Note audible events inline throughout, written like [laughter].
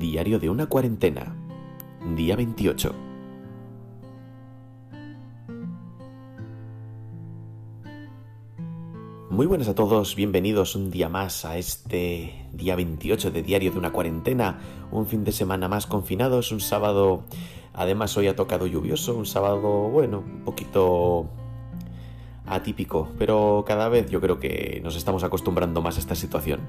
Diario de una cuarentena. Día 28. Muy buenas a todos, bienvenidos un día más a este día 28 de Diario de una cuarentena, un fin de semana más confinados, un sábado, además hoy ha tocado lluvioso, un sábado, bueno, un poquito atípico, pero cada vez yo creo que nos estamos acostumbrando más a esta situación.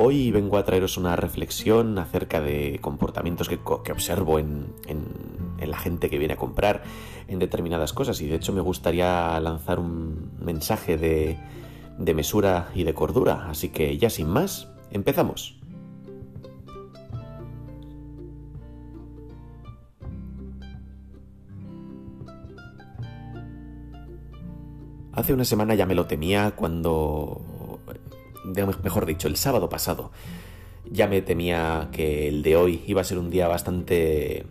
Hoy vengo a traeros una reflexión acerca de comportamientos que, observo en, la gente que viene a comprar en determinadas cosas y de hecho me gustaría lanzar un mensaje de, de mesura y de cordura, así que ya sin más, empezamos. Hace una semana ya me lo temía cuando, mejor dicho, el sábado pasado, ya me temía que el de hoy iba a ser un día bastante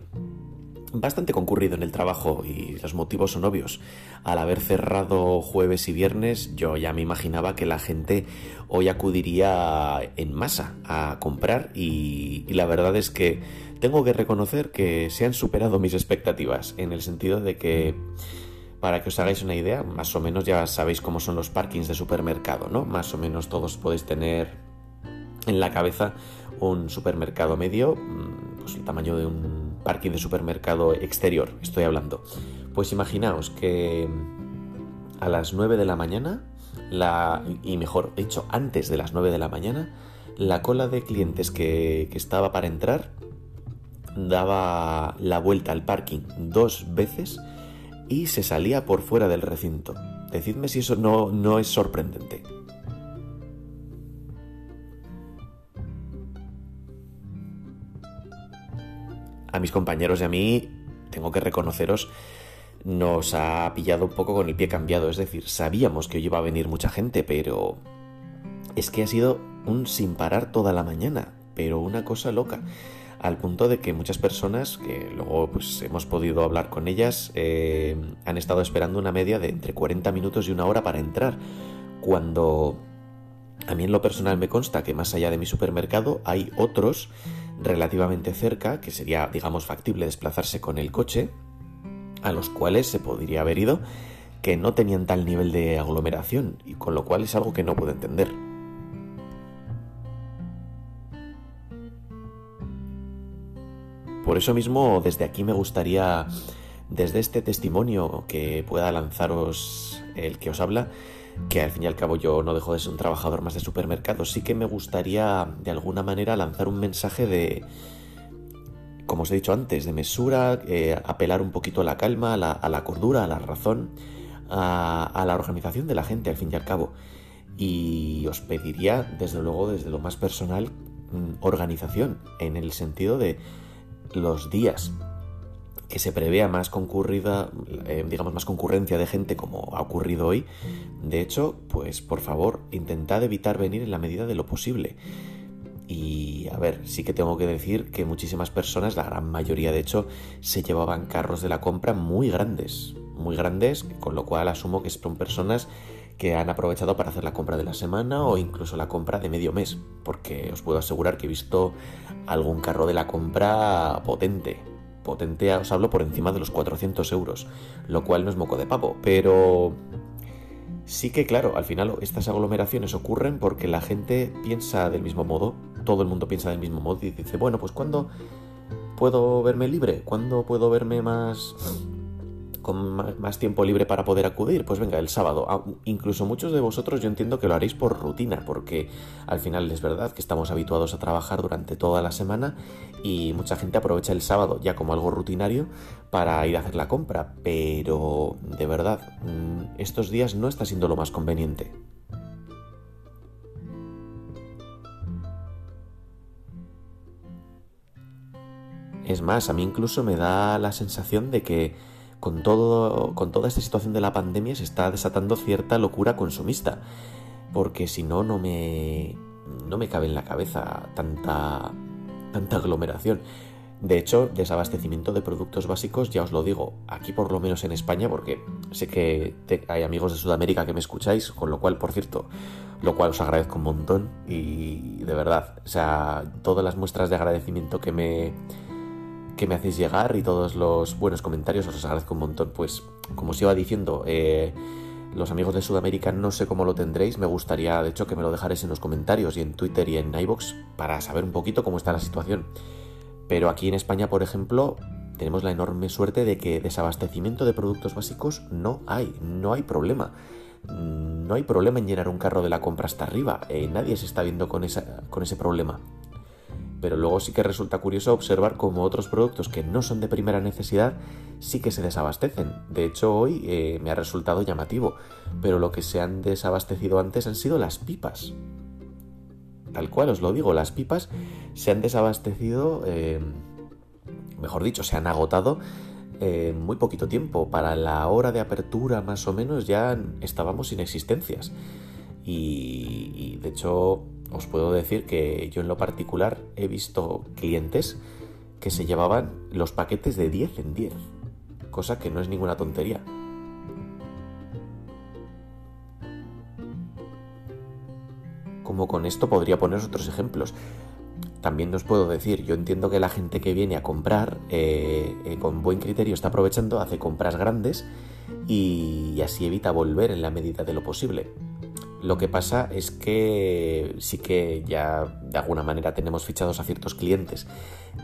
bastante concurrido en el trabajo y los motivos son obvios. Al haber cerrado jueves y viernes, yo ya me imaginaba que la gente hoy acudiría en masa a comprar y, y, la verdad es que tengo que reconocer que se han superado mis expectativas en el sentido de que para que os hagáis una idea, más o menos ya sabéis cómo son los parkings de supermercado, ¿no? Más o menos todos podéis tener en la cabeza un supermercado medio, mm, pues el tamaño de un parking de supermercado exterior, estoy hablando. Pues imaginaos que a las 9 de la mañana, y mejor dicho, antes de las 9 de la mañana, la cola de clientes que estaba para entrar daba la vuelta al parking dos veces y se salía por fuera del recinto. Decidme si eso no, no es sorprendente. A mis compañeros y a mí, tengo que reconoceros, nos ha pillado un poco con el pie cambiado. Es decir, sabíamos que hoy iba a venir mucha gente, pero es que ha sido un sin parar toda la mañana, pero una cosa loca al punto de que muchas personas, que luego pues, hemos podido hablar con ellas, eh, han estado esperando una media de entre 40 minutos y una hora para entrar, cuando a mí en lo personal me consta que más allá de mi supermercado hay otros relativamente cerca, que sería, digamos, factible desplazarse con el coche, a los cuales se podría haber ido, que no tenían tal nivel de aglomeración, y con lo cual es algo que no puedo entender. Por eso mismo, desde aquí me gustaría, desde este testimonio que pueda lanzaros el que os habla, que al fin y al cabo yo no dejo de ser un trabajador más de supermercado, sí que me gustaría de alguna manera lanzar un mensaje de, como os he dicho antes, de mesura, eh, apelar un poquito a la calma, a la, cordura, a la razón, a, a, la organización de la gente al fin y al cabo. Y os pediría, desde luego, desde lo más personal, mm, organización, en el sentido de los días que se prevea más concurrida, eh, digamos, más concurrencia de gente como ha ocurrido hoy, de hecho, pues por favor, intentad evitar venir en la medida de lo posible. Y a ver, sí que tengo que decir que muchísimas personas, la gran mayoría de hecho, se llevaban carros de la compra muy grandes, muy grandes, con lo cual asumo que son personas que han aprovechado para hacer la compra de la semana o incluso la compra de medio mes, porque os puedo asegurar que he visto algún carro de la compra potente. Potente, os hablo por encima de los 400 euros, lo cual no es moco de pavo, pero sí que claro, al final estas aglomeraciones ocurren porque la gente piensa del mismo modo, todo el mundo piensa del mismo modo y dice, bueno, pues ¿cuándo puedo verme libre? ¿Cuándo puedo verme más con más tiempo libre para poder acudir? Pues venga, el sábado. Ah, incluso muchos de vosotros yo entiendo que lo haréis por rutina, porque al final es verdad que estamos habituados a trabajar durante toda la semana y mucha gente aprovecha el sábado ya como algo rutinario para ir a hacer la compra, pero de verdad, mm, estos días no está siendo lo más conveniente. Es más, a mí incluso me da la sensación de que con, todo, con toda esta situación de la pandemia se está desatando cierta locura consumista, porque si no, no me, no me cabe en la cabeza tanta, tanta aglomeración. De hecho, desabastecimiento de productos básicos, ya os lo digo, aquí por lo menos en España, porque sé que hay amigos de Sudamérica que me escucháis, con lo cual, por cierto, lo cual os agradezco un montón y de verdad, o sea, todas las muestras de agradecimiento que me que me hacéis llegar y todos los buenos comentarios os los agradezco un montón. Pues como os iba diciendo, eh, los amigos de Sudamérica no sé cómo lo tendréis, me gustaría de hecho que me lo dejarais en los comentarios y en Twitter y en iBox para saber un poquito cómo está la situación. Pero aquí en España, por ejemplo, tenemos la enorme suerte de que desabastecimiento de productos básicos no hay, no hay problema. No hay problema en llenar un carro de la compra hasta arriba, eh, nadie se está viendo con, esa, con ese problema. Pero luego sí que resulta curioso observar cómo otros productos que no son de primera necesidad sí que se desabastecen. De hecho, hoy eh, me ha resultado llamativo, pero lo que se han desabastecido antes han sido las pipas. Tal cual os lo digo, las pipas se han desabastecido, eh, mejor dicho, se han agotado en muy poquito tiempo. Para la hora de apertura más o menos ya estábamos sin existencias. Y de hecho os puedo decir que yo en lo particular he visto clientes que se llevaban los paquetes de 10 en 10, cosa que no es ninguna tontería. Como con esto podría poner otros ejemplos. También os puedo decir, yo entiendo que la gente que viene a comprar eh, eh, con buen criterio está aprovechando, hace compras grandes y así evita volver en la medida de lo posible. Lo que pasa es que sí que ya de alguna manera tenemos fichados a ciertos clientes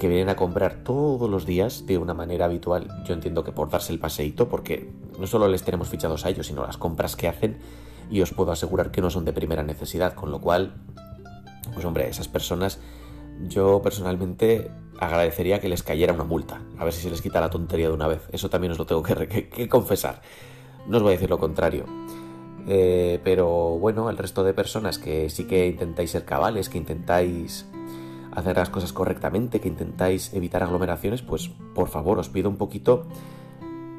que vienen a comprar todos los días de una manera habitual. Yo entiendo que por darse el paseíto, porque no solo les tenemos fichados a ellos, sino las compras que hacen, y os puedo asegurar que no son de primera necesidad, con lo cual, pues hombre, esas personas yo personalmente agradecería que les cayera una multa, a ver si se les quita la tontería de una vez. Eso también os lo tengo que, que confesar. No os voy a decir lo contrario. Eh, pero bueno, el resto de personas que sí que intentáis ser cabales, que intentáis hacer las cosas correctamente, que intentáis evitar aglomeraciones, pues por favor os pido un poquito,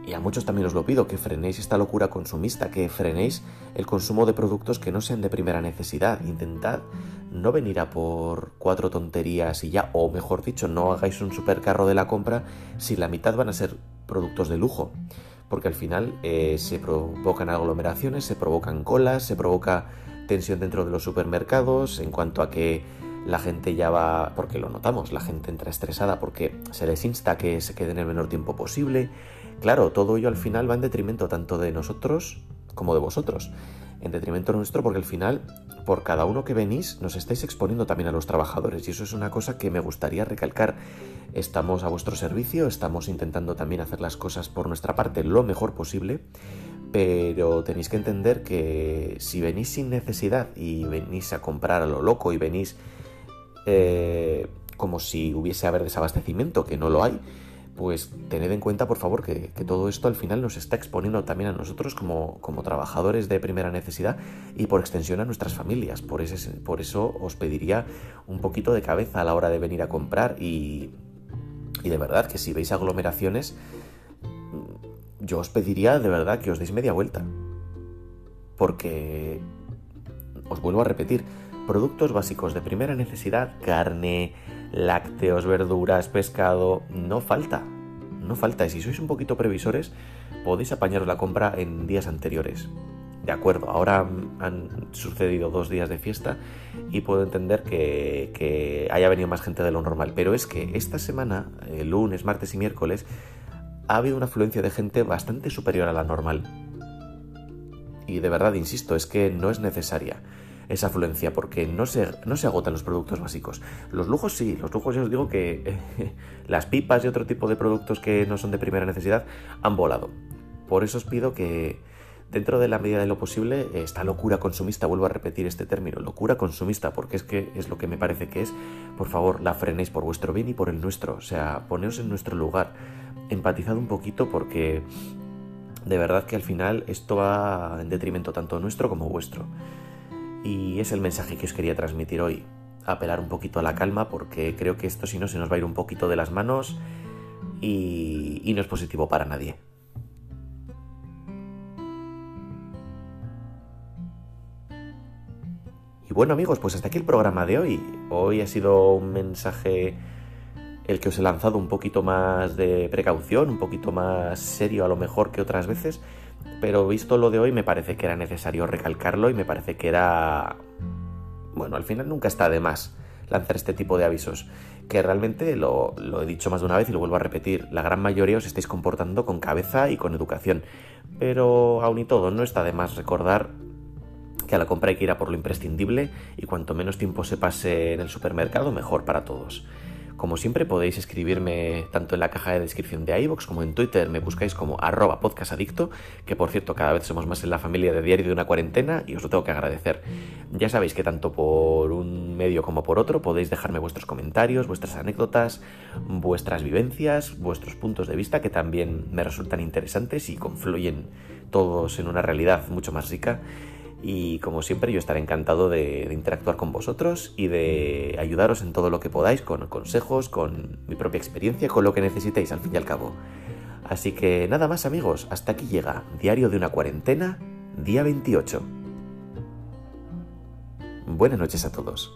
y a muchos también os lo pido, que frenéis esta locura consumista, que frenéis el consumo de productos que no sean de primera necesidad. Intentad no venir a por cuatro tonterías y ya, o mejor dicho, no hagáis un supercarro de la compra si la mitad van a ser productos de lujo porque al final eh, se provocan aglomeraciones, se provocan colas, se provoca tensión dentro de los supermercados en cuanto a que la gente ya va, porque lo notamos, la gente entra estresada porque se les insta que se queden el menor tiempo posible. Claro, todo ello al final va en detrimento tanto de nosotros como de vosotros. En detrimento nuestro porque al final, por cada uno que venís, nos estáis exponiendo también a los trabajadores y eso es una cosa que me gustaría recalcar. Estamos a vuestro servicio, estamos intentando también hacer las cosas por nuestra parte lo mejor posible, pero tenéis que entender que si venís sin necesidad y venís a comprar a lo loco y venís eh, como si hubiese haber desabastecimiento, que no lo hay, pues tened en cuenta, por favor, que, todo esto al final nos está exponiendo también a nosotros como, trabajadores de primera necesidad y por extensión a nuestras familias. Por, ese, por eso os pediría un poquito de cabeza a la hora de venir a comprar y, y de verdad que si veis aglomeraciones, yo os pediría de verdad que os deis media vuelta. Porque, os vuelvo a repetir, productos básicos de primera necesidad, carne, lácteos, verduras, pescado, no falta. No falta. Y si sois un poquito previsores, podéis apañaros la compra en días anteriores. De acuerdo, ahora han sucedido dos días de fiesta y puedo entender que, haya venido más gente de lo normal, pero es que esta semana, el lunes, martes y miércoles, ha habido una afluencia de gente bastante superior a la normal. Y de verdad, insisto, es que no es necesaria esa afluencia porque no se, no se agotan los productos básicos. Los lujos sí, los lujos yo os digo que [laughs] las pipas y otro tipo de productos que no son de primera necesidad han volado. Por eso os pido que, dentro de la medida de lo posible, esta locura consumista, vuelvo a repetir este término, locura consumista, porque es que es lo que me parece que es, por favor, la frenéis por vuestro bien y por el nuestro, o sea, poneos en nuestro lugar, empatizad un poquito porque de verdad que al final esto va en detrimento tanto nuestro como vuestro. Y es el mensaje que os quería transmitir hoy, apelar un poquito a la calma porque creo que esto si no se nos va a ir un poquito de las manos y, no es positivo para nadie. Y bueno amigos, pues hasta aquí el programa de hoy. Hoy ha sido un mensaje el que os he lanzado un poquito más de precaución, un poquito más serio a lo mejor que otras veces, pero visto lo de hoy me parece que era necesario recalcarlo y me parece que era... Bueno, al final nunca está de más lanzar este tipo de avisos, que realmente lo, he dicho más de una vez y lo vuelvo a repetir, la gran mayoría os estáis comportando con cabeza y con educación, pero aún y todo no está de más recordar que a la compra hay que ir a por lo imprescindible y cuanto menos tiempo se pase en el supermercado mejor para todos. Como siempre podéis escribirme tanto en la caja de descripción de iVoox como en Twitter, me buscáis como arroba podcastadicto, que por cierto cada vez somos más en la familia de diario de una cuarentena y os lo tengo que agradecer. Ya sabéis que tanto por un medio como por otro podéis dejarme vuestros comentarios, vuestras anécdotas, vuestras vivencias, vuestros puntos de vista que también me resultan interesantes y confluyen todos en una realidad mucho más rica y como siempre yo estaré encantado de, interactuar con vosotros y de ayudaros en todo lo que podáis, con consejos, con mi propia experiencia, con lo que necesitéis al fin y al cabo. Así que nada más amigos, hasta aquí llega Diario de una cuarentena, día 28. Buenas noches a todos.